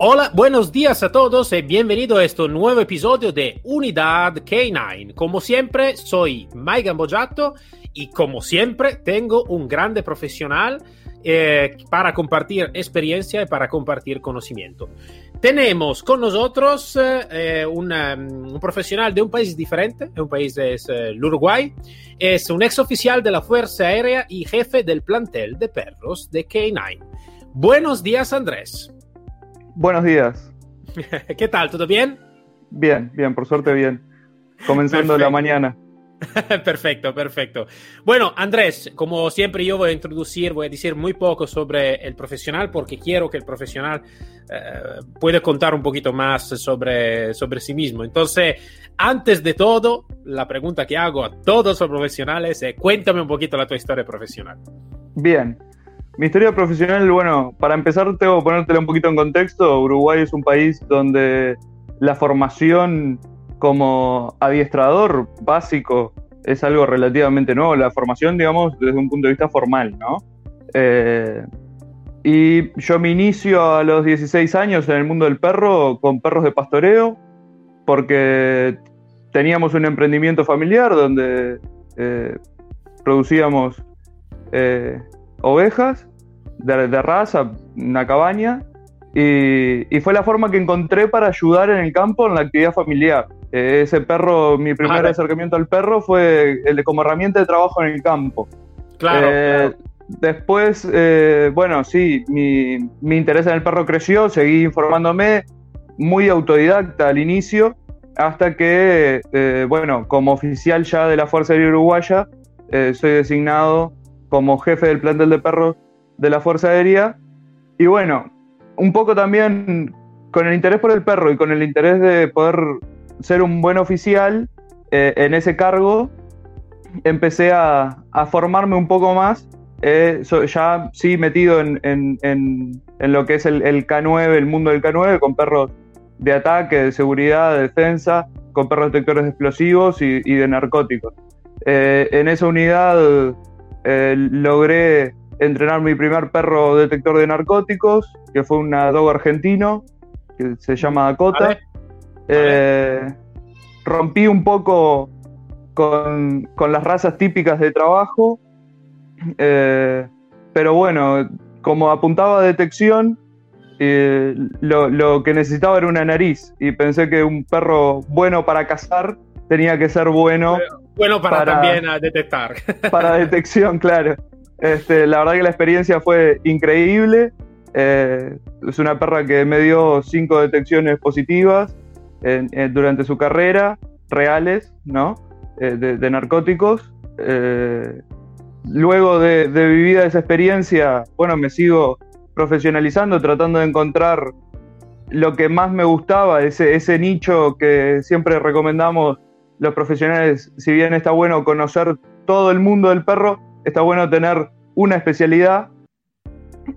Hola, buenos días a todos y bienvenido a este nuevo episodio de Unidad K9. Como siempre, soy Mike Gambojato y como siempre tengo un grande profesional eh, para compartir experiencia y para compartir conocimiento. Tenemos con nosotros eh, un, um, un, profesional de un país diferente, un país es eh, el Uruguay, es un ex oficial de la Fuerza Aérea y jefe del plantel de perros de K9. Buenos días, Andrés. Buenos días. ¿Qué tal? ¿Todo bien? Bien, bien, por suerte bien. Comenzando la mañana. perfecto, perfecto. Bueno, Andrés, como siempre yo voy a introducir, voy a decir muy poco sobre el profesional porque quiero que el profesional eh, pueda contar un poquito más sobre, sobre sí mismo. Entonces, antes de todo, la pregunta que hago a todos los profesionales es, cuéntame un poquito la tu historia profesional. Bien. Mi historia profesional, bueno, para empezar tengo que ponértela un poquito en contexto. Uruguay es un país donde la formación como adiestrador básico es algo relativamente nuevo, la formación, digamos, desde un punto de vista formal, ¿no? Eh, y yo me inicio a los 16 años en el mundo del perro con perros de pastoreo, porque teníamos un emprendimiento familiar donde eh, producíamos eh, ovejas de, de, raza, una cabaña, y, y, fue la forma que encontré para ayudar en el campo en la actividad familiar. Eh, ese perro, mi primer ah, acercamiento al perro fue el como herramienta de trabajo en el campo. Claro. Eh, claro. Después, eh, bueno, sí, mi, mi, interés en el perro creció, seguí informándome, muy autodidacta al inicio, hasta que, eh, bueno, como oficial ya de la Fuerza Aérea Uruguaya, soy designado como jefe del plantel de perros de la Fuerza Aérea. Y bueno, un poco también con el interés por el perro y con el interés de poder ser un buen oficial eh, en ese cargo, empecé a, a, formarme un poco más, eh, ya sí metido en, en, en, lo que es el, el K9, el mundo del K9, con perros de ataque, de seguridad, de defensa, con perros detectores de explosivos y, y de narcóticos. Eh, en esa unidad eh, logré entrenar mi primer perro detector de narcóticos, que fue un dog argentino, que se llama Dakota. Vale. Eh, rompí un poco con, con, las razas típicas de trabajo, eh, pero bueno, como apuntaba a detección, eh, lo, lo, que necesitaba era una nariz y pensé que un perro bueno para cazar tenía que ser bueno. Bueno para, para también detectar. Para detección, claro. Este, la verdad que la experiencia fue increíble. Eh, es una perra que me dio cinco detecciones positivas durante su carrera, reales, ¿no? Eh, de, narcóticos. Eh, luego de, de, vivida esa experiencia, bueno, me sigo profesionalizando, tratando de encontrar lo que más me gustaba, ese nicho que siempre recomendamos los profesionales, si bien está bueno conocer todo el mundo del perro, está bueno tener una especialidad.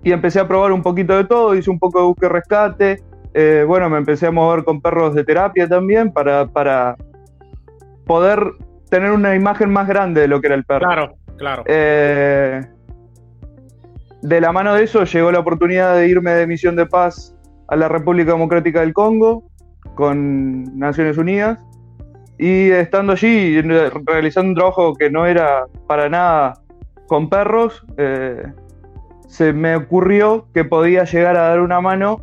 Y empecé a probar un poquito de todo, hice un poco de búsqueda rescate, eh, bueno, me empecé a mover con perros de terapia también para, para poder tener una imagen más grande de lo que era el perro. Claro, claro. Eh, de la mano de eso llegó la oportunidad de irme de misión de paz a la República Democrática del Congo con Naciones Unidas y estando allí realizando un trabajo que no era para nada con perros, eh, se me ocurrió que podía llegar a dar una mano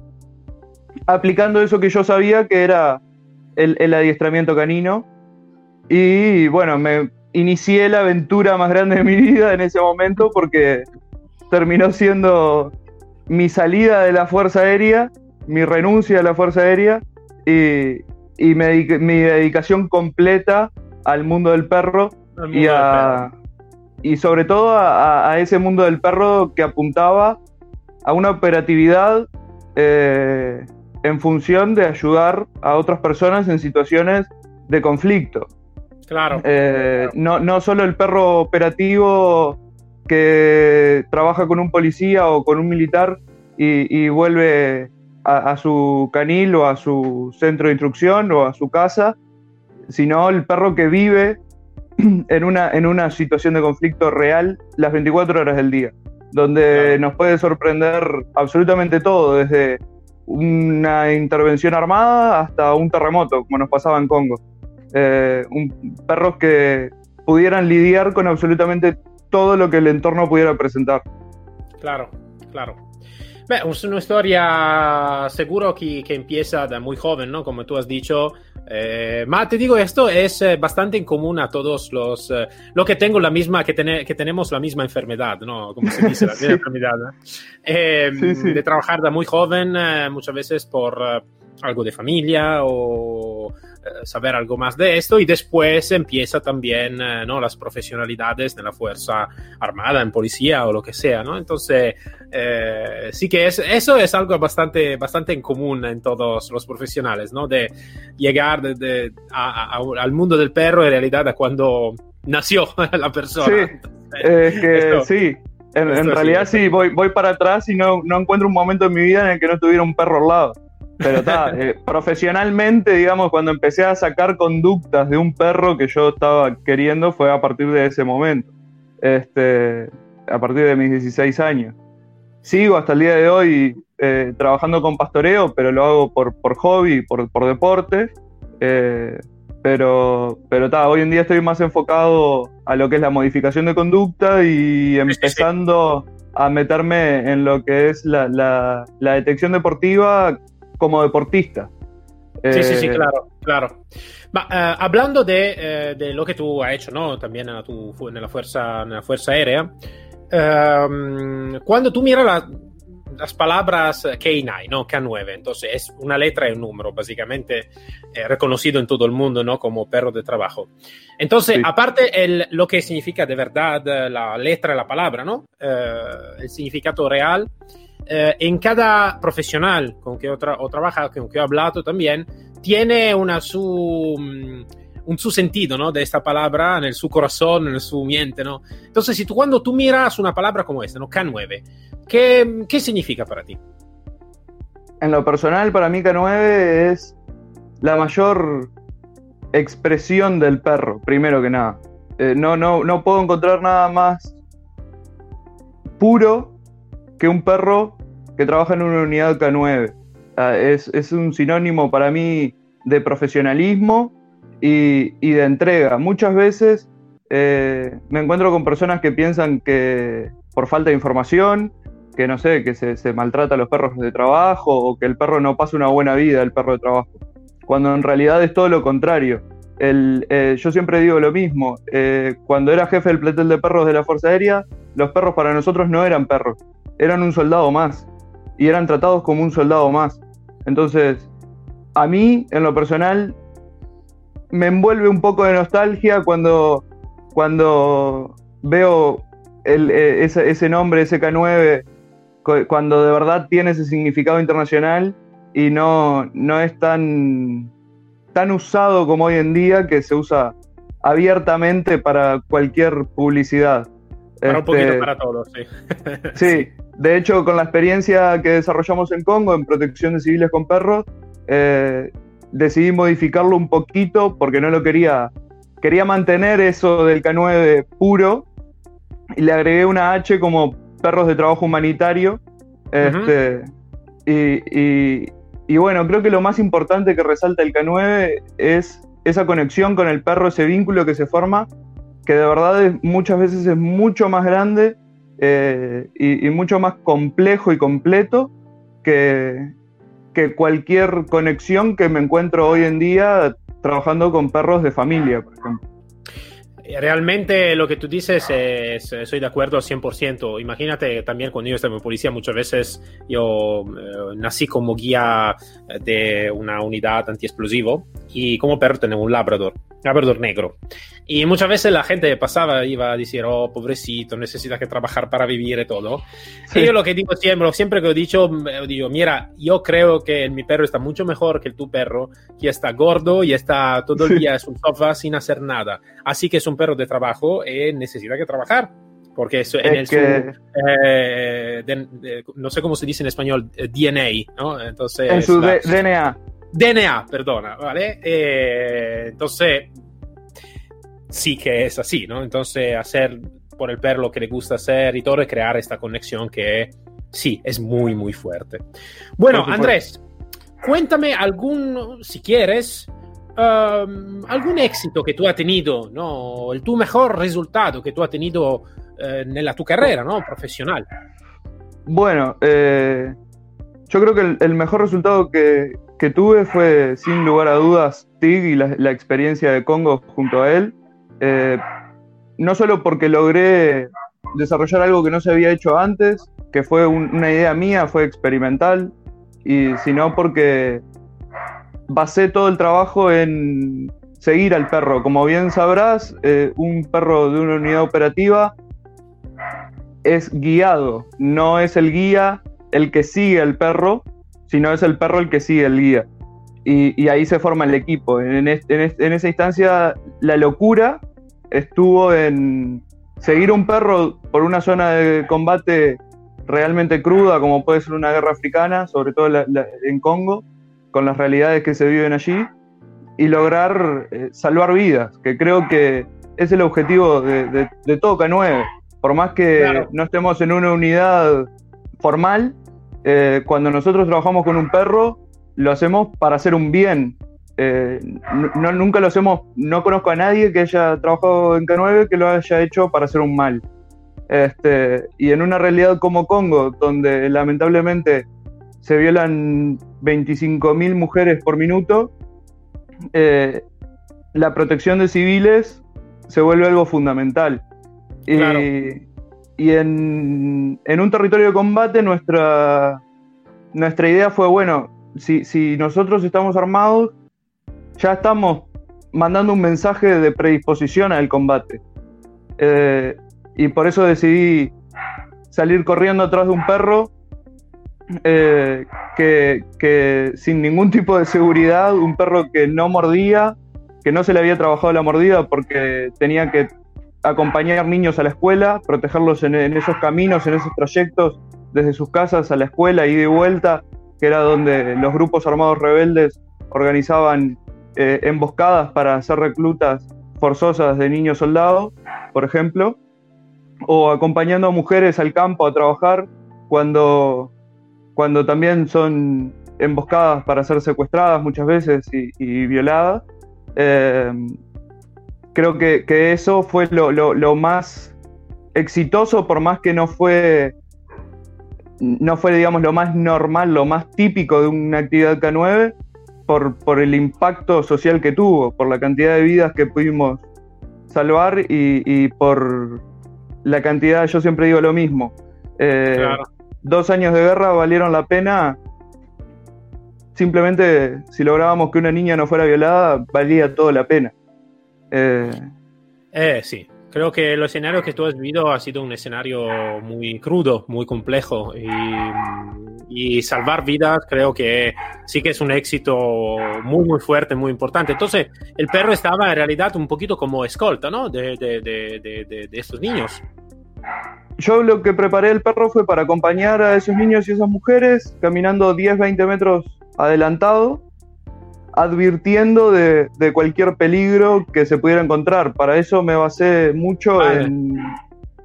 aplicando eso que yo sabía que era el, el, adiestramiento canino. Y bueno, me inicié la aventura más grande de mi vida en ese momento porque terminó siendo mi salida de la Fuerza Aérea, mi renuncia a la Fuerza Aérea y, y mi, dedicación completa al mundo del perro, mundo y, a, perro. Y, sobre todo a, a, ese mundo del perro que apuntaba a una operatividad eh, en función de ayudar a otras personas en situaciones de conflicto. Claro. Eh, no, no solo el perro operativo que trabaja con un policía o con un militar y, vuelve a, su canil o a su centro de instrucción o a su casa, sino el perro que vive en una, en una situación de conflicto real las 24 horas del día, donde nos puede sorprender absolutamente todo, desde una intervención armada hasta un terremoto, como nos pasaba en Congo. Eh, un, perros que pudieran lidiar con absolutamente todo lo que el entorno pudiera presentar. Claro, claro. Beh, es una historia seguro que, que, empieza de muy joven, ¿no? Como tú has dicho. Eh, te digo, esto es eh, bastante en común a todos los... Eh, lo que tengo la misma, que, que tenemos la misma enfermedad, ¿no? Como se dice, la misma enfermedad. Eh, de trabajar de muy joven, muchas veces por algo de familia o eh, saber algo más de esto y después empieza también eh, ¿no? las profesionalidades de la Fuerza Armada, en policía o lo que sea, ¿no? Entonces, eh, sí que es, eso es algo bastante, bastante en común en todos los profesionales, ¿no? De llegar de, al mundo del perro en realidad a cuando nació la persona. Sí, es que sí. En, realidad sí, voy, voy para atrás y no, no encuentro un momento en mi vida en el que no tuviera un perro al lado. Pero está, eh, profesionalmente, digamos, cuando empecé a sacar conductas de un perro que yo estaba queriendo fue a partir de ese momento. Este, a partir de mis 16 años. Sigo hasta el día de hoy eh, trabajando con pastoreo, pero lo hago por, por hobby, por, por deporte. Eh, pero, pero hoy en día estoy más enfocado a lo que es la modificación de conducta y empezando a meterme en lo que es la, la, la detección deportiva como deportista. Sí, sí, sí, eh, claro, claro. Eh, hablando de, eh, de, lo que tú has hecho, ¿no? También en, tu, en, la, fuerza, en la Fuerza Aérea, ehm, cuando tú miras las palabras K9, ¿no? K9, entonces es una letra y un número, básicamente reconocido en todo el mundo, ¿no? Como perro de trabajo. Entonces, aparte el, lo que significa de verdad la letra y la palabra, ¿no? el significado real eh, en cada profesional con que he, trabajado, con que he hablado también, tiene una su, mm, un su sentido ¿no? de esta palabra en su corazón, en su mente. ¿no? Entonces, si tú cuando tú miras una palabra como esta, ¿no? K9, ¿qué, ¿qué significa para ti? En lo personal, para mí K9 es la mayor expresión del perro, primero que nada. Eh, no, no, no puedo encontrar nada más puro que un perro que trabaja en una unidad K9. Es, un sinónimo para mí de profesionalismo y, de entrega. Muchas veces eh, me encuentro con personas que piensan que por falta de información, que no sé, que se, maltrata a los perros de trabajo o que el perro no pasa una buena vida, el perro de trabajo. Cuando en realidad es todo lo contrario. Eh, yo siempre digo lo mismo. Eh, cuando era jefe del pletel de perros de la Fuerza Aérea, los perros para nosotros no eran perros, eran un soldado más y eran tratados como un soldado más. Entonces, a mí, en lo personal, me envuelve un poco de nostalgia cuando, cuando veo e, ese, nombre, ese K9, cuando de verdad tiene ese significado internacional y no, no es tan, tan usado como hoy en día, que se usa abiertamente para cualquier publicidad. Para un poquito este, para todos, sí. sí, de hecho, con la experiencia que desarrollamos en Congo en protección de civiles con perros, eh, decidí modificarlo un poquito porque no lo quería. Quería mantener eso del K9 puro y le agregué una H como perros de trabajo humanitario. Este, y, bueno, creo que lo más importante que resalta el K9 es esa conexión con el perro, ese vínculo que se forma, que de verdad muchas veces es mucho más grande eh, y, mucho más complejo y completo que, que cualquier conexión que me encuentro hoy en día trabajando con perros de familia, por ejemplo. Eh, realmente lo que tú dices, es, estoy de acuerdo al 100%. Imagínate también cuando yo estaba en policía, muchas veces yo eh, nací como guía de una unidad antiexplosivo y como perro tenemos un labrador. labrador negro. Y muchas veces la gente pasaba, iba a decir, oh, pobrecito, necesita que trabajar para vivir y todo. Y yo lo que digo siempre, siempre que he dicho, digo, mira, yo creo que mi perro está mucho mejor que tu perro, que está gordo y está todo el día en su sofá sin hacer nada. Así que es un perro de trabajo y necesita que trabajar. Porque es, en el que- eh, de- de- no sé cómo se dice en español, eh, DNA, ¿no? Entonces, En su la- DNA. DNA, perdona, ¿vale? Eh, entonces, sí que es así, ¿no? Entonces, hacer por el perro lo que le gusta hacer y todo, y crear esta conexión que sí, es muy, muy fuerte. Bueno. Andrés, cuéntame algún, si quieres, um, algún éxito que tú has tenido, ¿no? El tu mejor resultado que tú has tenido eh, nella tu carrera, ¿no? Profesional. Bueno, eh, yo creo que el, el mejor resultado que, que tuve fue, sin lugar a dudas, TIG y la, la experiencia de Congo junto a él. Eh, no solo porque logré desarrollar algo que no se había hecho antes, que fue un- una idea mía, fue experimental, y sino porque basé todo el trabajo en seguir al perro. Como bien sabrás, eh, un perro de una unidad operativa es guiado, no es el guía el que sigue al perro, sino es el perro el que sigue el guía. Y, ahí se forma el equipo. En, es- en es- en esa instancia, la locura estuvo en seguir un perro por una zona de combate realmente cruda, como puede ser una guerra africana, sobre todo la- en Congo, con las realidades que se viven allí, y lograr eh, salvar vidas, que creo que es el objetivo de, de- de todo K9. Por más que Claro. no estemos en una unidad formal, eh, cuando nosotros trabajamos con un perro, lo hacemos para hacer un bien. Eh, no, nunca lo hacemos, no conozco a nadie que haya trabajado en K9 que lo haya hecho para hacer un mal. Este, y en una realidad como Congo, donde lamentablemente se violan 25.000 mujeres por minuto, eh, la protección de civiles se vuelve algo fundamental. Y, Claro. y en, en un territorio de combate nuestra, nuestra idea fue, bueno, si, si nosotros estamos armados, ya estamos mandando un mensaje de predisposición al combate. Eh, y por eso decidí salir corriendo atrás de un perro eh, que, sin ningún tipo de seguridad, un perro que no mordía, que no se le había trabajado la mordida porque tenía que acompañar niños a la escuela, protegerlos en, esos caminos, en esos trayectos, desde sus casas a la escuela, y vuelta, que era donde los grupos armados rebeldes organizaban eh, emboscadas para hacer reclutas forzosas de niños soldados, por ejemplo, o acompañando a mujeres al campo a trabajar cuando, cuando también son emboscadas para ser secuestradas muchas veces y, violadas. Eh, creo que, eso fue lo, más exitoso, por más que no fue, no fue, digamos, lo más normal, lo más típico de una actividad K9, por, por el impacto social que tuvo, por la cantidad de vidas que pudimos salvar y, y por la cantidad, yo siempre digo lo mismo. eh, Claro. Dos años de guerra valieron la pena. Simplemente, si lográbamos que una niña no fuera violada, valía todo la pena. Eh, Eh, sí, creo que el escenario que tú has vivido ha sido un escenario muy crudo, muy complejo y, salvar vidas creo que sí que es un éxito muy, muy fuerte, muy importante. Entonces, el perro estaba en realidad un poquito como escolta, ¿no? De, de, de- de estos niños. Yo lo que preparé el perro fue para acompañar a esos niños y esas mujeres caminando 10, 20 metros adelantado, advirtiendo de, de cualquier peligro que se pudiera encontrar. Para eso me basé mucho Vale. en,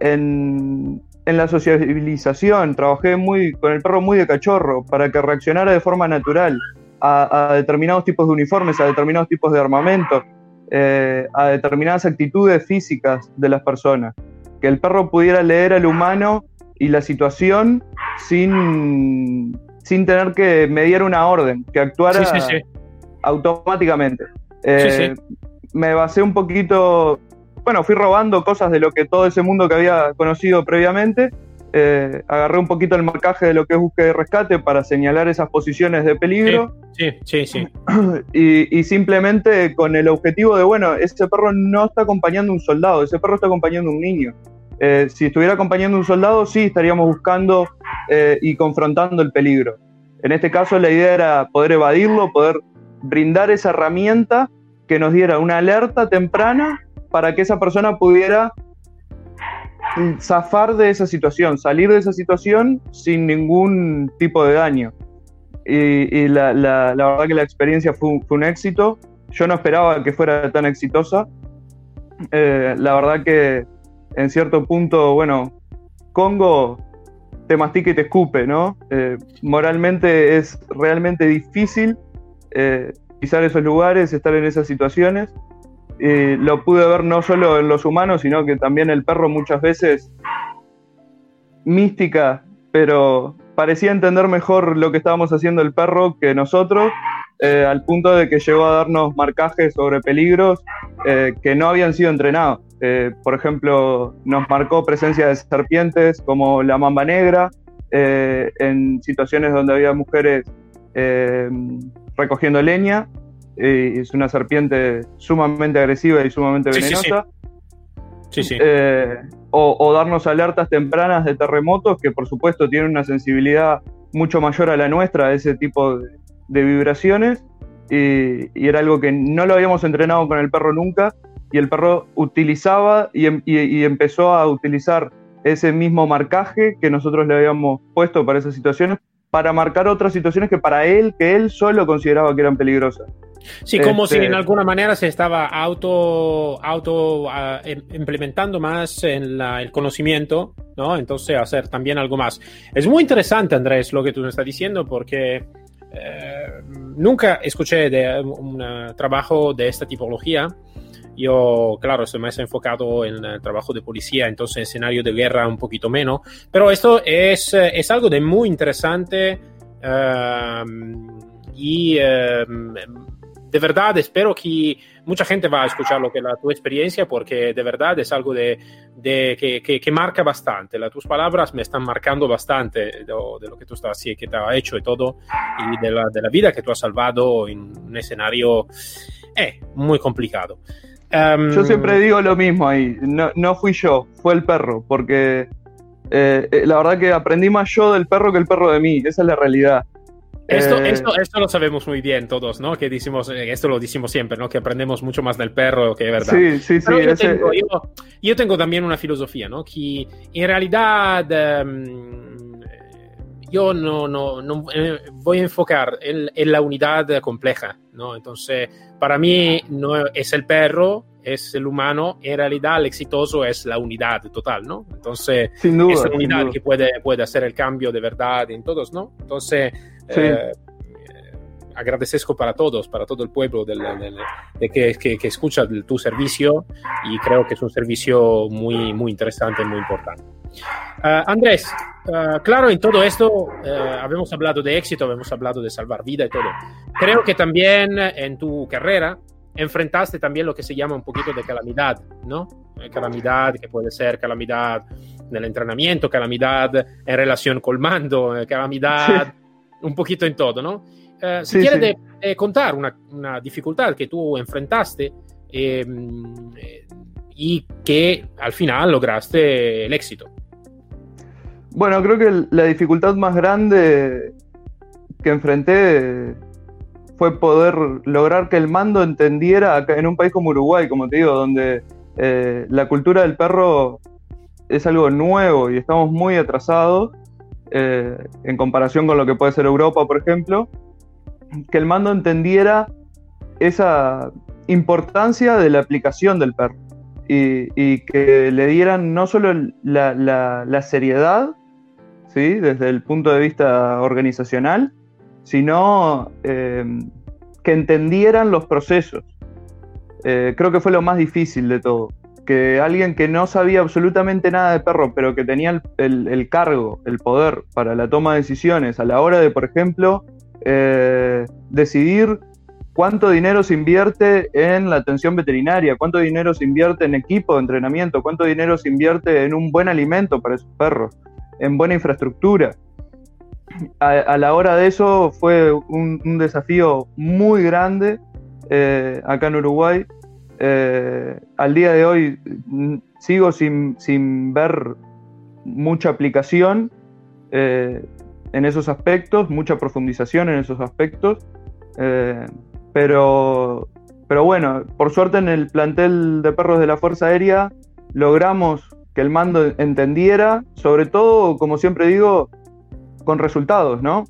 en, en la sociabilización. Trabajé muy, con el perro muy de cachorro para que reaccionara de forma natural a, a determinados tipos de uniformes, a determinados tipos de armamento, eh, a determinadas actitudes físicas de las personas que el perro pudiera leer al humano y la situación sin, sin tener que mediar una orden, que actuara Sí, sí, sí. automáticamente. Eh, Me basé un poquito, bueno, fui robando cosas de lo que todo ese mundo que había conocido previamente eh, agarré un poquito el marcaje de lo que es búsqueda y rescate para señalar esas posiciones de peligro. Sí, sí, sí. Y, simplemente con el objetivo de, bueno, ese perro no está acompañando un soldado, ese perro está acompañando un niño. Eh, si estuviera acompañando un soldado, sí, estaríamos buscando eh, y confrontando el peligro. En este caso, la idea era poder evadirlo, poder brindar esa herramienta que nos diera una alerta temprana para que esa persona pudiera zafar de esa situación, salir de esa situación sin ningún tipo de daño. Y, la, verdad que la experiencia fue un, éxito. Yo no esperaba que fuera tan exitosa. Eh, la verdad que en cierto punto, bueno, Congo te mastica y te escupe, ¿no? Eh, moralmente es realmente difícil eh, pisar esos lugares, estar en esas situaciones lo pude ver no solo en los humanos, sino que también el perro muchas veces mística, pero parecía entender mejor lo que estábamos haciendo el perro que nosotros, eh, al punto de que llegó a darnos marcajes sobre peligros eh, que no habían sido entrenados. Eh, por ejemplo, nos marcó presencia de serpientes como la mamba negra, en situaciones donde había mujeres recogiendo leña, es una serpiente sumamente agresiva y sumamente venenosa. Sí, sí. Eh, o, darnos alertas tempranas de terremotos que por supuesto tienen una sensibilidad mucho mayor a la nuestra a ese tipo de, vibraciones y, era algo que no lo habíamos entrenado con el perro nunca y el perro utilizaba y, em, y empezó a utilizar ese mismo marcaje que nosotros le habíamos puesto para esas situaciones para marcar otras situaciones que para él, que él solo consideraba que eran peligrosas. Sí, como si en este, alguna manera se estaba auto, auto em, implementando más en el conocimiento, ¿no? Entonces hacer también algo más. Es muy interesante, Andrés, lo que tú me estás diciendo, porque eh, nunca escuché de un trabajo de esta tipología. Yo, claro, estoy más enfocado en el trabajo de policía, entonces escenario de guerra un poquito menos, pero esto es, es algo de muy interesante eh, y eh, de verdad espero que mucha gente va a escuchar lo que la tu experiencia porque de verdad es algo de, de que, que, marca bastante. Las tus palabras me están marcando bastante de, de lo que tú estás que te ha hecho y todo y de la, de la vida que tú has salvado en un escenario eh, muy complicado. Um, yo siempre digo lo mismo ahí, no, no fui yo, fue el perro, porque eh, eh, la verdad que aprendí más yo del perro que el perro de mí, esa es la realidad. Esto, eh, esto, esto, lo sabemos muy bien todos, ¿no? Que decimos, eh, esto lo decimos siempre, ¿no? Que aprendemos mucho más del perro que de verdad. Sí, sí, sí. Yo, tengo, yo, tengo, también una filosofía, ¿no? Que en realidad em, yo no, no, no eh, voy a enfocar en, en, la unidad compleja, ¿no? Entonces, para mí no es el perro, es el humano, en realidad el exitoso es la unidad total, ¿no? Entonces, sin duda, es la unidad que puede, puede hacer el cambio de verdad en todos, ¿no? Entonces, Sí. Eh, agradezco para todos, para todo el pueblo de, que, que, escucha tu servicio y creo que es un servicio muy, muy interesante, muy importante. Uh, Andrés, uh, claro, en todo esto uh, habíamos hablado de éxito, habíamos hablado de salvar vida y todo. Creo que también en tu carrera enfrentaste también lo que se llama un poquito de calamidad, ¿no? Calamidad que puede ser calamidad en el entrenamiento, calamidad en relación con el mando, calamidad... Sí un poquito en todo, ¿no? Eh, si quieres contar una, dificultad que tú enfrentaste em, eh, y que al final lograste el éxito. Bueno, creo que la dificultad más grande que enfrenté fue poder lograr que el mando entendiera en un país como Uruguay, como te digo, donde eh, la cultura del perro es algo nuevo y estamos muy atrasados eh, en comparación con lo que puede ser Europa, por ejemplo, que el mando entendiera esa importancia de la aplicación del perro y, que le dieran no solo la, seriedad, ¿sí? desde el punto de vista organizacional, sino eh, que entendieran los procesos. Eh, creo que fue lo más difícil de todo que alguien que no sabía absolutamente nada de perro, pero que tenía el, cargo, el poder para la toma de decisiones a la hora de, por ejemplo, eh, decidir cuánto dinero se invierte en la atención veterinaria, cuánto dinero se invierte en equipo de entrenamiento, cuánto dinero se invierte en un buen alimento para esos perros. En buena infraestructura. A, la hora de eso fue un, desafío muy grande eh, acá en Uruguay. Eh, al día de hoy mm, sigo sin, sin ver mucha aplicación eh, en esos aspectos, mucha profundización en esos aspectos, pero, pero bueno, por suerte en el plantel de perros de la Fuerza Aérea logramos que el mando entendiera, sobre todo, como siempre digo, con resultados, ¿no?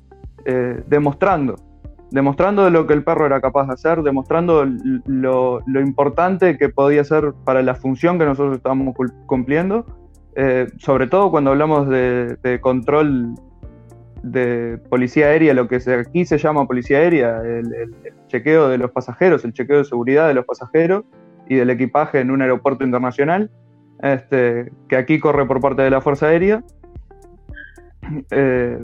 Eh, demostrando, demostrando de lo que el perro era capaz de hacer, demostrando lo, importante que podía ser para la función que nosotros estábamos cumpliendo, eh, sobre todo cuando hablamos de, control de policía aérea, lo que aquí se llama policía aérea, el, chequeo de los pasajeros, el chequeo de seguridad de los pasajeros y del equipaje en un aeropuerto internacional este, que aquí corre por parte de la Fuerza Aérea. Eh,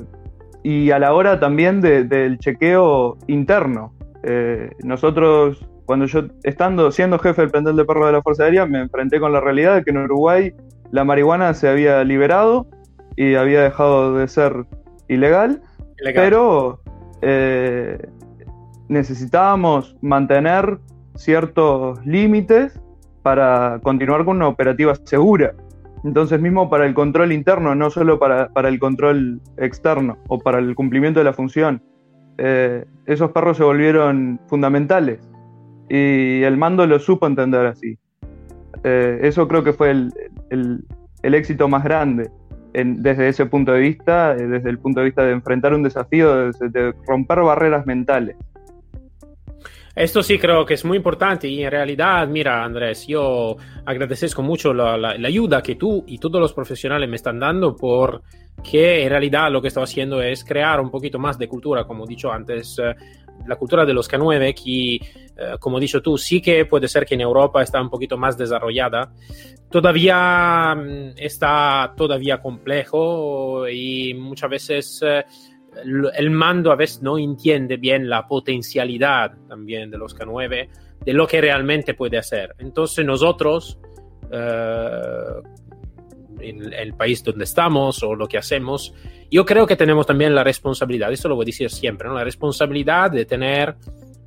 y a la hora también del chequeo interno. Eh, nosotros, cuando yo, estando, siendo jefe del plantel de perros de la Fuerza Aérea, me enfrenté con la realidad de que en Uruguay la marihuana se había liberado y había dejado de ser ilegal, pero eh, necesitábamos mantener ciertos límites para continuar con una operativa segura. Entonces mismo para el control interno, no solo para, el control externo o para el cumplimiento de la función, eh, esos perros se volvieron fundamentales y el mando lo supo entender así. Eh, eso creo que fue el, éxito más grande desde ese punto de vista, eh, desde el punto de vista de enfrentar un desafío, de romper barreras mentales. Esto sí creo que es muy importante y en realidad, mira Andrés, yo agradezco mucho la, ayuda que tú y todos los profesionales me están dando porque en realidad lo que estoy haciendo es crear un poquito más de cultura, como he dicho antes, eh, la cultura de los K9 que, eh, como he dicho tú, sí que puede ser que en Europa está un poquito más desarrollada. Todavía mm, está todavía complejo y muchas veces... El mando a veces no entiende bien la potencialidad también de los K9, de lo que realmente puede hacer. Entonces nosotros, eh, en el país donde estamos o lo que hacemos, yo creo que tenemos también la responsabilidad, esto lo voy a decir siempre, ¿no? la responsabilidad de tener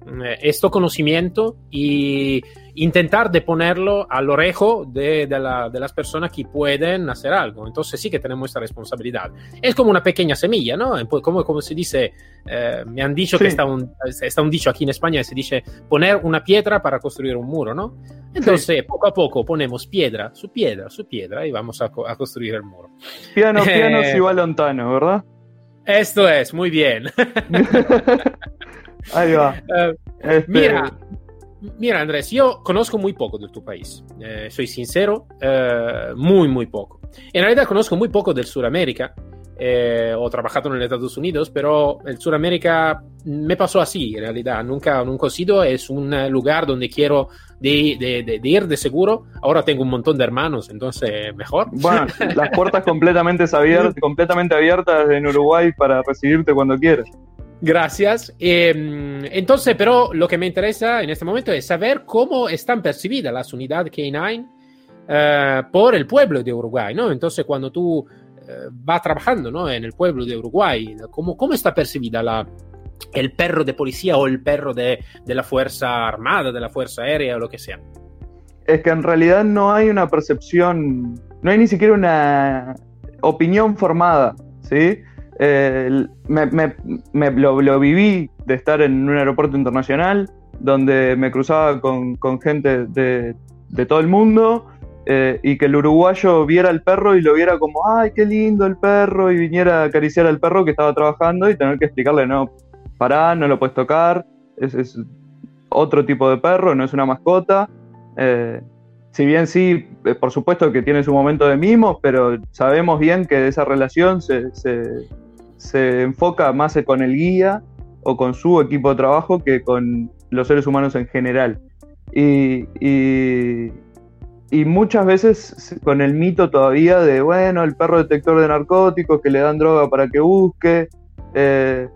eh, este conocimiento y intentar de ponerlo al orejo de, las personas que pueden hacer algo. Entonces sí que tenemos esta responsabilidad. Es como una pequeña semilla, ¿no? Como, como se dice, eh, me han dicho que está un, está un dicho aquí en España se dice poner una piedra para construir un muro, ¿no? Entonces poco a poco ponemos piedra su piedra su piedra y vamos a, construir el muro. Piano, piano, si va lontano, ¿verdad? Esto es, muy bien. Ahí va. Eh, este, mira, mira, Andrés, yo conozco muy poco de tu país. Eh, soy sincero, eh, muy, muy poco. En realidad conozco muy poco del Sudamérica. he trabajado en los Estados Unidos, pero el Sudamérica me pasó así, en realidad. Nunca, nunca he sido. Es un lugar donde quiero de, de, ir de seguro. Ahora tengo un montón de hermanos, entonces mejor. Bueno, las puertas completamente abiertas, completamente abiertas en Uruguay para recibirte cuando quieras. Gracias. Em, entonces, pero lo que me interesa en este momento es saber cómo están percibidas las unidades K9 eh, por el pueblo de Uruguay, ¿no? Entonces, cuando tú eh, vas trabajando ¿no? en el pueblo de Uruguay, ¿cómo, cómo está percibida la, el perro de policía o el perro de, de, la Fuerza Armada, de la Fuerza Aérea o lo que sea? Es que en realidad no hay una percepción, no hay ni siquiera una opinión formada, ¿sí? Eh, me, lo, viví de estar en un aeropuerto internacional donde me cruzaba con, gente de, todo el mundo eh, y que el uruguayo viera al perro y lo viera como, ay, qué lindo el perro y viniera a acariciar al perro que estaba trabajando y tener que explicarle, no, pará, no lo puedes tocar, es, otro tipo de perro, no es una mascota. Eh, si bien sí, por supuesto que tiene su momento de mimos, pero sabemos bien que esa relación se, se enfoca más con el guía o con su equipo de trabajo que con los seres humanos en general. Y, y, muchas veces con el mito todavía de, bueno, el perro detector de narcóticos que le dan droga para que busque, eh,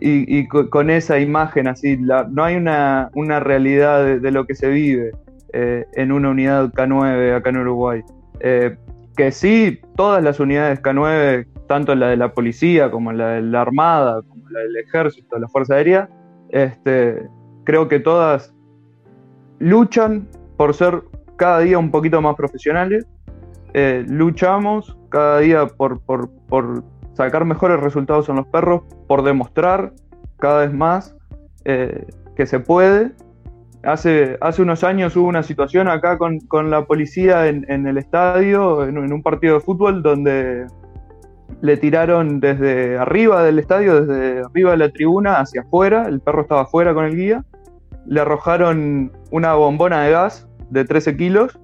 y, con esa imagen así, no hay una, realidad de, lo que se vive eh, en una unidad K9 acá en Uruguay. Eh, que sí, todas las unidades K9, tanto la de la policía como la de la armada, como la del ejército, la fuerza aérea, este, creo que todas luchan por ser cada día un poquito más profesionales. Eh, luchamos cada día por, por, sacar mejores resultados en los perros, por demostrar cada vez más eh, que se puede. Hace, hace unos años hubo una situación acá con, la policía en, el estadio, en, un partido de fútbol, donde le tiraron desde arriba del estadio, desde arriba de la tribuna hacia afuera, el perro estaba afuera con el guía, le arrojaron una bombona de gas de 13 kilos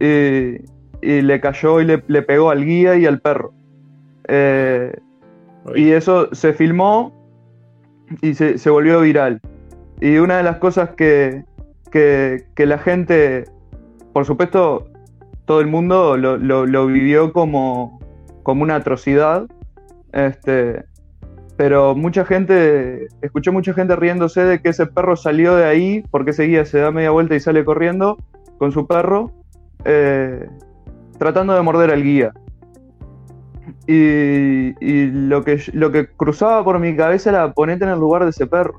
y, le cayó y le, pegó al guía y al perro. Eh, y eso se filmó y se, volvió viral. Y una de las cosas que, la gente, por supuesto, todo el mundo lo, vivió como, como, una atrocidad. Este, pero mucha gente, escuché mucha gente riéndose de que ese perro salió de ahí porque seguía, se da media vuelta y sale corriendo con su perro, eh, tratando de morder al guía. Y, lo, que, lo que cruzaba por mi cabeza era ponerte en el lugar de ese perro.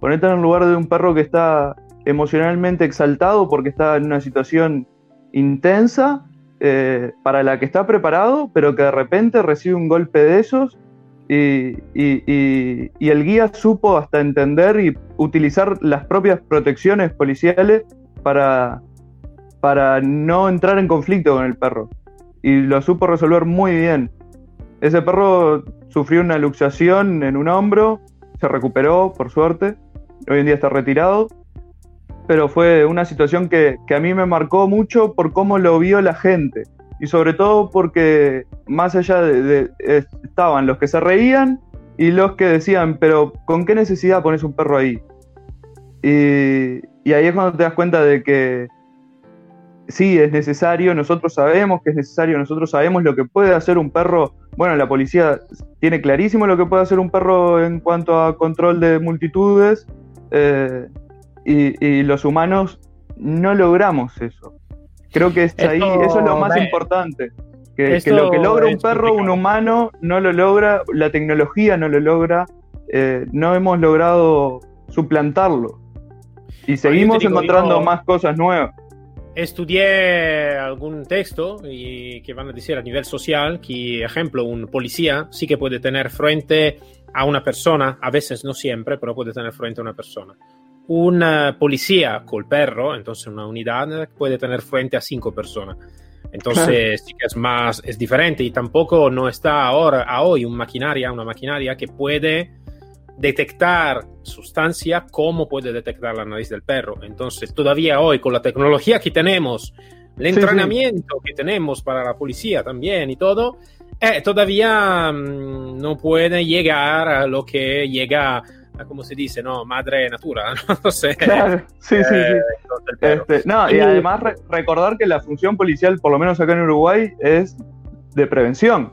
Ponerte en el lugar de un perro que está emocionalmente exaltado porque está en una situación intensa eh, para la que está preparado, pero que de repente recibe un golpe de esos y, el guía supo hasta entender y utilizar las propias protecciones policiales para, para no entrar en conflicto con el perro. Y lo supo resolver muy bien. Ese perro sufrió una luxación en un hombro, se recuperó, por suerte, hoy en día está retirado, pero fue una situación que, a mí me marcó mucho por cómo lo vio la gente y sobre todo porque más allá de, estaban los que se reían y los que decían, pero ¿con qué necesidad pones un perro ahí? Y, y ahí es cuando te das cuenta de que sí, es necesario, nosotros sabemos que es necesario, nosotros sabemos lo que puede hacer un perro. Bueno, la policía tiene clarísimo lo que puede hacer un perro en cuanto a control de multitudes eh, y, los humanos no logramos eso. Creo que es ahí, eso es lo más importante. Que, lo que logra un perro, un humano, no lo logra, la tecnología no lo logra, eh, no hemos logrado suplantarlo. Y seguimos encontrando más cosas nuevas. Estudié algún texto y que van a decir a nivel social que, ejemplo, un policía sí que puede tener frente a una persona, a veces no siempre, pero puede tener frente a una persona. Un policía con perro, entonces una unidad, puede tener frente a cinco personas. Entonces sí que es más, es diferente y tampoco no está ahora, a hoy, una maquinaria, una maquinaria que puede detectar sustancia como puede detectar la nariz del perro. Entonces, todavía hoy, con la tecnología que tenemos, el entrenamiento que tenemos para la policía también y todo, eh, todavía mm, no puede llegar a lo que llega como se dice, no, madre natura, no sé. Claro, sí, sí, sí. Eh, este, no, y además recordar que la función policial, por lo menos acá en Uruguay, es de prevención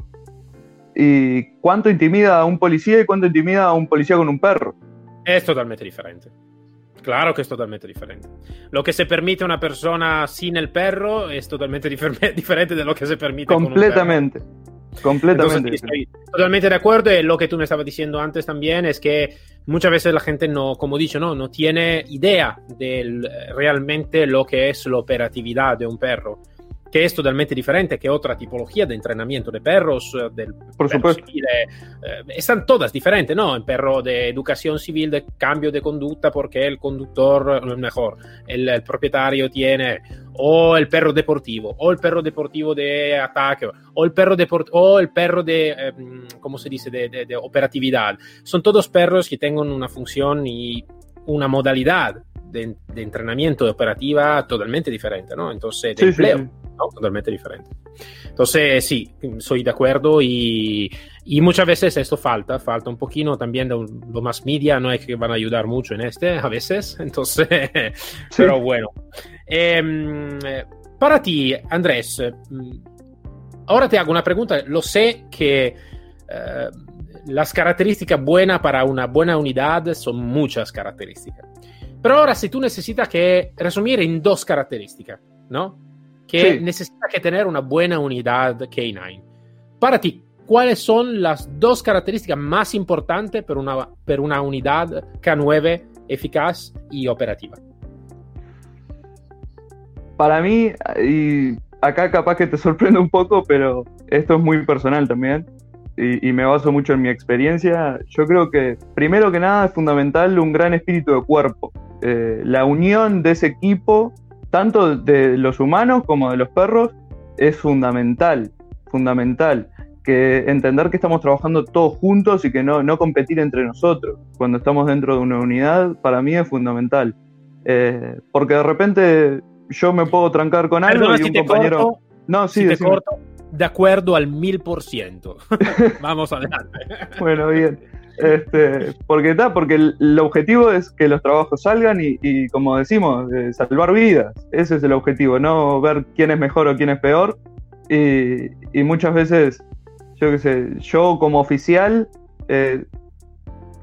y cuánto intimida a un policía y cuánto intimida a un policía con un perro. Es totalmente diferente. Claro que es totalmente diferente. Lo que se permite a una persona sin el perro es totalmente diferente de lo que se permite completamente. Con un perro. Completamente. estoy totalmente de acuerdo. Y lo que tú me estabas diciendo antes también es que muchas veces la gente no, como dicho, no, no tiene idea de realmente lo que es la operatividad de un perro que es totalmente diferente que otra tipología de entrenamiento de perros, eh, del Por supuesto. Eh, están todas diferentes, ¿no? El perro de educación civil, de cambio de conducta, porque el conductor, eh, mejor, el, propietario tiene, o el perro deportivo, o el perro deportivo de ataque, o el perro, o el perro de, ¿cómo se dice?, de, de, operatividad. Son todos perros que tengan una función y una modalidad de, entrenamiento operativa totalmente diferente, ¿no? Entonces, de empleo. Totalmente diferente. Entonces, sí, soy de acuerdo y, y, muchas veces esto falta, falta un poquito también de los más media, no es que van a ayudar mucho en este a veces, entonces, pero bueno. Em, para ti, Andrés, mm, ahora te hago una pregunta, lo sé que... Eh, las características buenas para una buena unidad son muchas características. Pero ahora, si tú necesitas que resumir en dos características, ¿no? Que necesita que tener una buena unidad K9. Para ti, ¿cuáles son las dos características más importantes para una, para una unidad K9 eficaz y operativa? Para mí, y acá capaz que te sorprende un poco, pero esto es muy personal también, y, me baso mucho en mi experiencia, yo creo que primero que nada es fundamental un gran espíritu de cuerpo. Eh, la unión de ese equipo, tanto de los humanos como de los perros, es fundamental, fundamental. Que entender que estamos trabajando todos juntos y que no, no competir entre nosotros cuando estamos dentro de una unidad, para mí es fundamental. Eh, porque de repente yo me puedo trancar con algo y un compañero... no, sí, si te corto, de acuerdo al mil por ciento. Vamos adelante. bueno, bien. Este, porque está, porque el, objetivo es que los trabajos salgan y, como decimos, eh, salvar vidas. Ese es el objetivo, no ver quién es mejor o quién es peor. Y, muchas veces, yo qué sé, yo como oficial eh,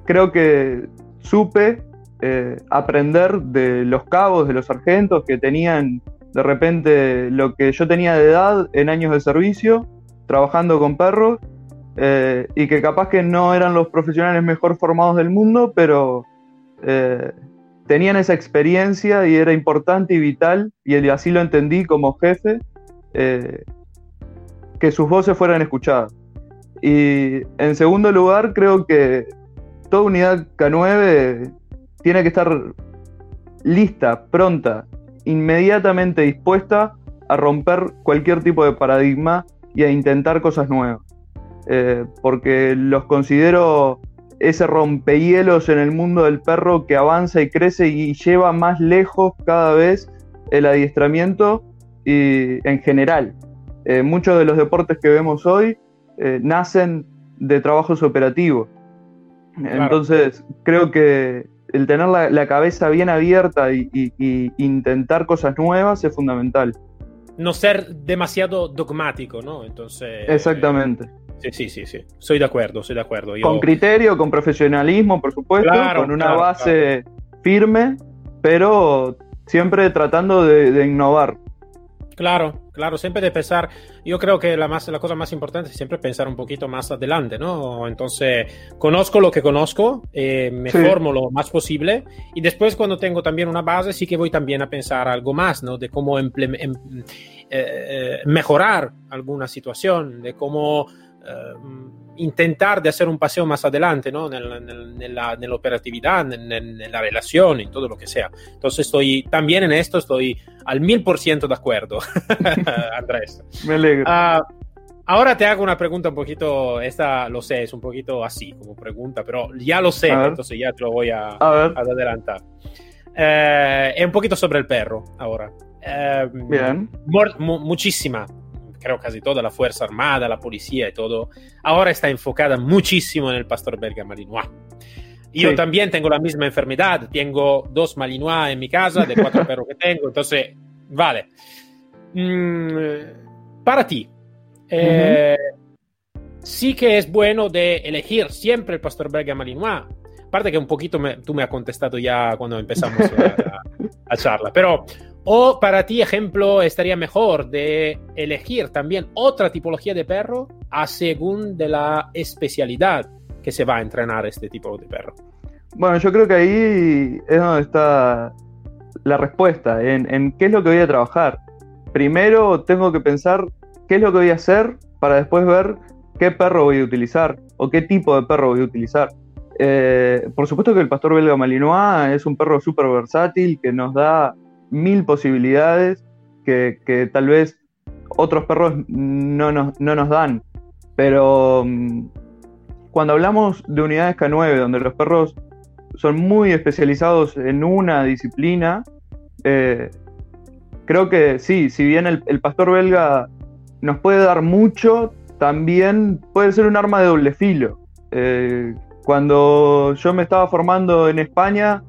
creo que supe eh, aprender de los cabos, de los sargentos que tenían de repente lo que yo tenía de edad en años de servicio, trabajando con perros, eh, y que capaz que no eran los profesionales mejor formados del mundo, pero eh, tenían esa experiencia y era importante y vital, y así lo entendí como jefe, que sus voces fueran escuchadas. Y en segundo lugar, creo que toda unidad K9 tiene que estar lista, pronta, inmediatamente dispuesta a romper cualquier tipo de paradigma y a intentar cosas nuevas. Eh, porque los considero ese rompehielos en el mundo del perro que avanza y crece y lleva más lejos cada vez el adiestramiento y en general. Eh, muchos de los deportes que vemos hoy eh, nacen de trabajos operativos. Entonces, creo que el tener la, cabeza bien abierta y, intentar cosas nuevas es fundamental. No ser demasiado dogmático, ¿no? Entonces. Exactamente. Sí, sí, sí. Soy de acuerdo, soy de acuerdo. Con criterio, con profesionalismo, por supuesto, con una base firme, pero siempre tratando de innovar. Claro, claro, siempre de pensar, yo creo que la, más, la cosa más importante es siempre pensar un poquito más adelante, ¿no? Entonces, conozco lo que conozco, eh, me formo lo más posible y después cuando tengo también una base, sí que voy también a pensar algo más, ¿no? De cómo em, eh, eh, mejorar alguna situación, de cómo intentar de hacer un paseo más adelante, ¿no? En, la, operatividad, en, la relación, en todo lo que sea. Entonces estoy, también en esto estoy al mil por ciento de acuerdo, Andrés. Me alegro. Ah, ahora te hago una pregunta un poquito, esta lo sé, es un poquito así como pregunta, pero ya lo sé, entonces ya te lo voy a, adelantar. Eh, es un poquito sobre el perro ahora. Eh, Bien. muchísima creo casi toda la Fuerza Armada, la policía y todo, ahora está enfocada muchísimo en el pastor belga malinois. Yo también tengo la misma enfermedad, tengo dos malinois en mi casa, de cuatro perros que tengo, entonces, vale. Mm, para ti, eh, sí que es bueno de elegir siempre el pastor belga malinois. Aparte que un poquito tú me has contestado ya cuando empezamos a, a charla, pero o para ti, ejemplo, estaría mejor de elegir también otra tipología de perro a según de la especialidad que se va a entrenar este tipo de perro. Bueno, yo creo que ahí es donde está la respuesta, en, qué es lo que voy a trabajar. Primero tengo que pensar qué es lo que voy a hacer para después ver qué perro voy a utilizar o qué tipo de perro voy a utilizar. Eh, por supuesto que el pastor belga malinois es un perro súper versátil que nos da mil posibilidades que, tal vez otros perros no nos, no nos dan. Pero mm, cuando hablamos de unidades K9, donde los perros son muy especializados en una disciplina, eh, creo que sí, si bien el, pastor belga nos puede dar mucho, también puede ser un arma de doble filo. Eh, cuando yo me estaba formando en España,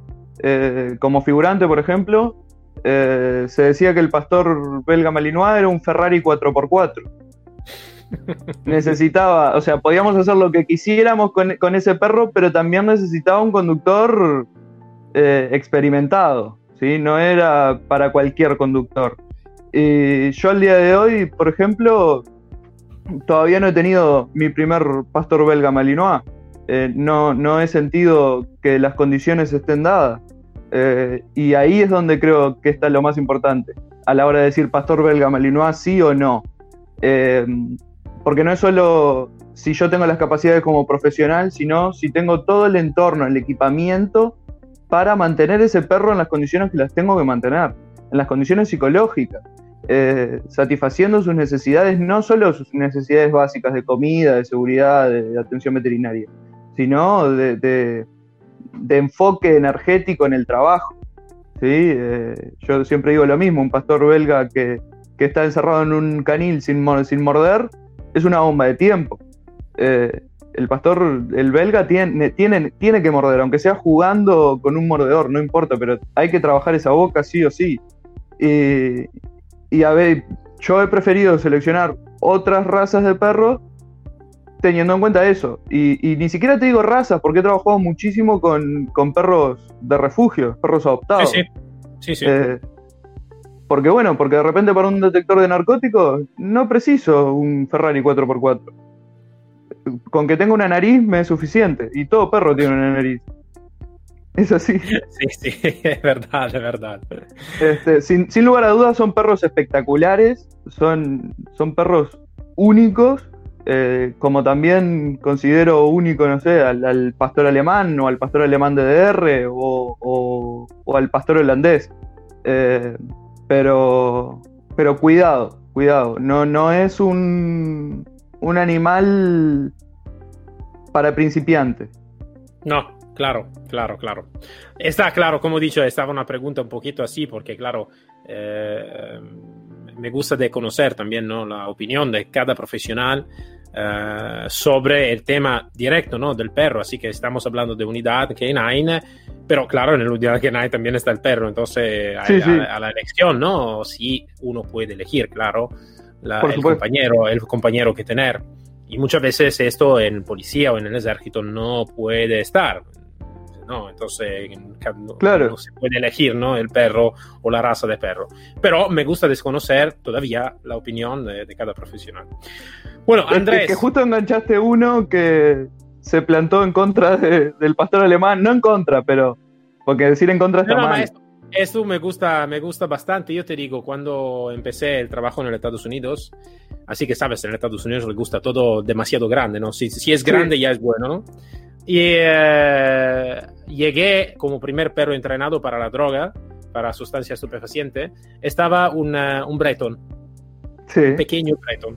eh, como figurante, por ejemplo, eh, se decía que el pastor belga Malinois era un Ferrari 4x4. necesitaba, o sea, podíamos hacer lo que quisiéramos con, ese perro, pero también necesitaba un conductor eh, experimentado, ¿sí? No era para cualquier conductor. Y yo al día de hoy, por ejemplo, todavía no he tenido mi primer pastor belga malinois. Eh, no, no he sentido que las condiciones estén dadas. Eh, y ahí es donde creo que está lo más importante, a la hora de decir pastor belga malinois sí o no. Eh, porque no es solo si yo tengo las capacidades como profesional, sino si tengo todo el entorno, el equipamiento para mantener ese perro en las condiciones que las tengo que mantener, en las condiciones psicológicas, eh, satisfaciendo sus necesidades, no solo sus necesidades básicas de comida, de seguridad, de, atención veterinaria, sino de, enfoque energético en el trabajo. ¿sí? Eh, yo siempre digo lo mismo, un pastor belga que, está encerrado en un canil sin, sin morder es una bomba de tiempo. Eh, el pastor, el belga, tiene, tiene, tiene que morder, aunque sea jugando con un mordedor, no importa, pero hay que trabajar esa boca sí o sí. Y, a ver, yo he preferido seleccionar otras razas de perros teniendo en cuenta eso. Y, ni siquiera te digo razas, porque he trabajado muchísimo con, perros de refugio, perros adoptados. Sí, sí. sí, eh, porque bueno, porque de repente para un detector de narcóticos no preciso un Ferrari 4x4 con que tenga una nariz me es suficiente. Y todo perro tiene una nariz. Es así. Sí, sí, es verdad, es verdad. Este, sin, lugar a dudas son perros espectaculares, son, son perros únicos, eh, como también considero único, no sé, al, pastor alemán o al pastor alemán de DR o, al pastor holandés. Eh, pero, pero cuidado, cuidado, no, no es un, un animal para principiantes. No, claro, claro, claro. Está claro, como he dicho, estaba una pregunta un poquito así, porque claro, eh, me gusta de conocer también ¿no? la opinión de cada profesional eh, sobre el tema directo ¿no? del perro, así que estamos hablando de unidad K9, pero claro, en la unidad K9 también está el perro, entonces a, la elección, ¿no? Si uno puede elegir, claro el, compañero, el compañero que tener. Y muchas veces esto en policía o en el ejército no puede estar. ¿No? Entonces claro. no, se puede elegir ¿no? el perro o la raza de perro. Pero me gusta desconocer todavía la opinión de, cada profesional. Bueno, Andrés. que justo enganchaste uno que se plantó en contra del pastor alemán, no en contra, pero porque decir en contra está mal. Eso me gusta, me gusta bastante. Yo te digo, cuando empecé el trabajo en los Estados Unidos, así que sabes, en los Estados Unidos les gusta todo demasiado grande, ¿no? Si, si es grande ya es bueno, ¿no? Y eh, llegué como primer perro entrenado para la droga, para sustancias estupefacientes, estaba un, un Breton, sí. un pequeño Breton.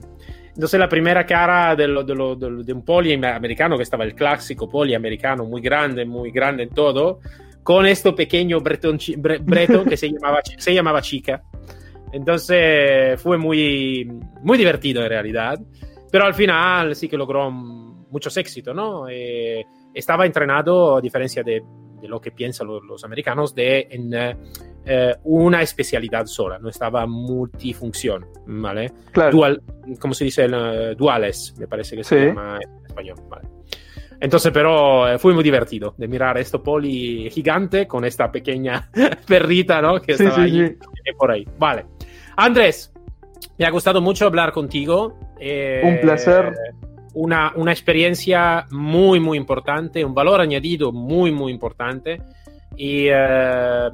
Entonces la primera cara de, lo, de, lo, de, un poli americano, que estaba el clásico poli americano, muy grande, muy grande en todo, con este pequeño breton, que se llamaba, se llamaba Chica. Entonces fue muy, muy divertido en realidad, pero al final sí que logró muchos éxitos, ¿no? Eh, estaba entrenado, a diferencia de, de lo que piensan los, americanos, de en eh, una especialidad sola, no estaba multifunción, ¿vale? Claro. Dual, ¿cómo se dice? Uh, duales, me parece que se llama en español, ¿vale? Entonces, pero eh, fue muy divertido de mirar esto poli gigante con esta pequeña perrita, ¿no? Que estaba ahí, por ahí. Vale. Andrés, me ha gustado mucho hablar contigo. Eh, un placer. Una, una, experiencia muy, muy importante, un valor añadido muy, muy importante. Y eh,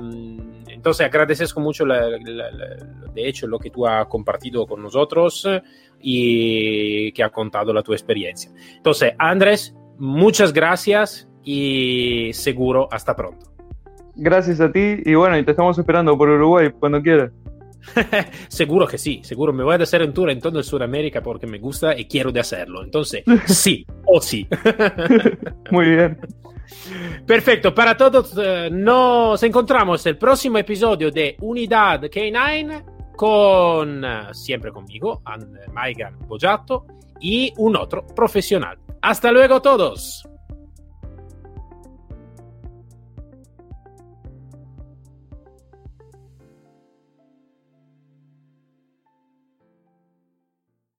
entonces agradezco mucho, de hecho, lo que tú has compartido con nosotros y que ha contado la tu experiencia. Entonces, Andrés, muchas gracias y seguro hasta pronto. Gracias a ti y bueno, y te estamos esperando por Uruguay cuando quieras. seguro que sí, seguro me voy a hacer un tour en todo Sudamérica porque me gusta y quiero de hacerlo. Entonces, sí o sí. Muy bien. Perfecto, para todos eh, nos encontramos el próximo episodio de Unidad K9 con, eh, siempre conmigo, Maigan Bojato y un otro profesional. Hasta luego todos.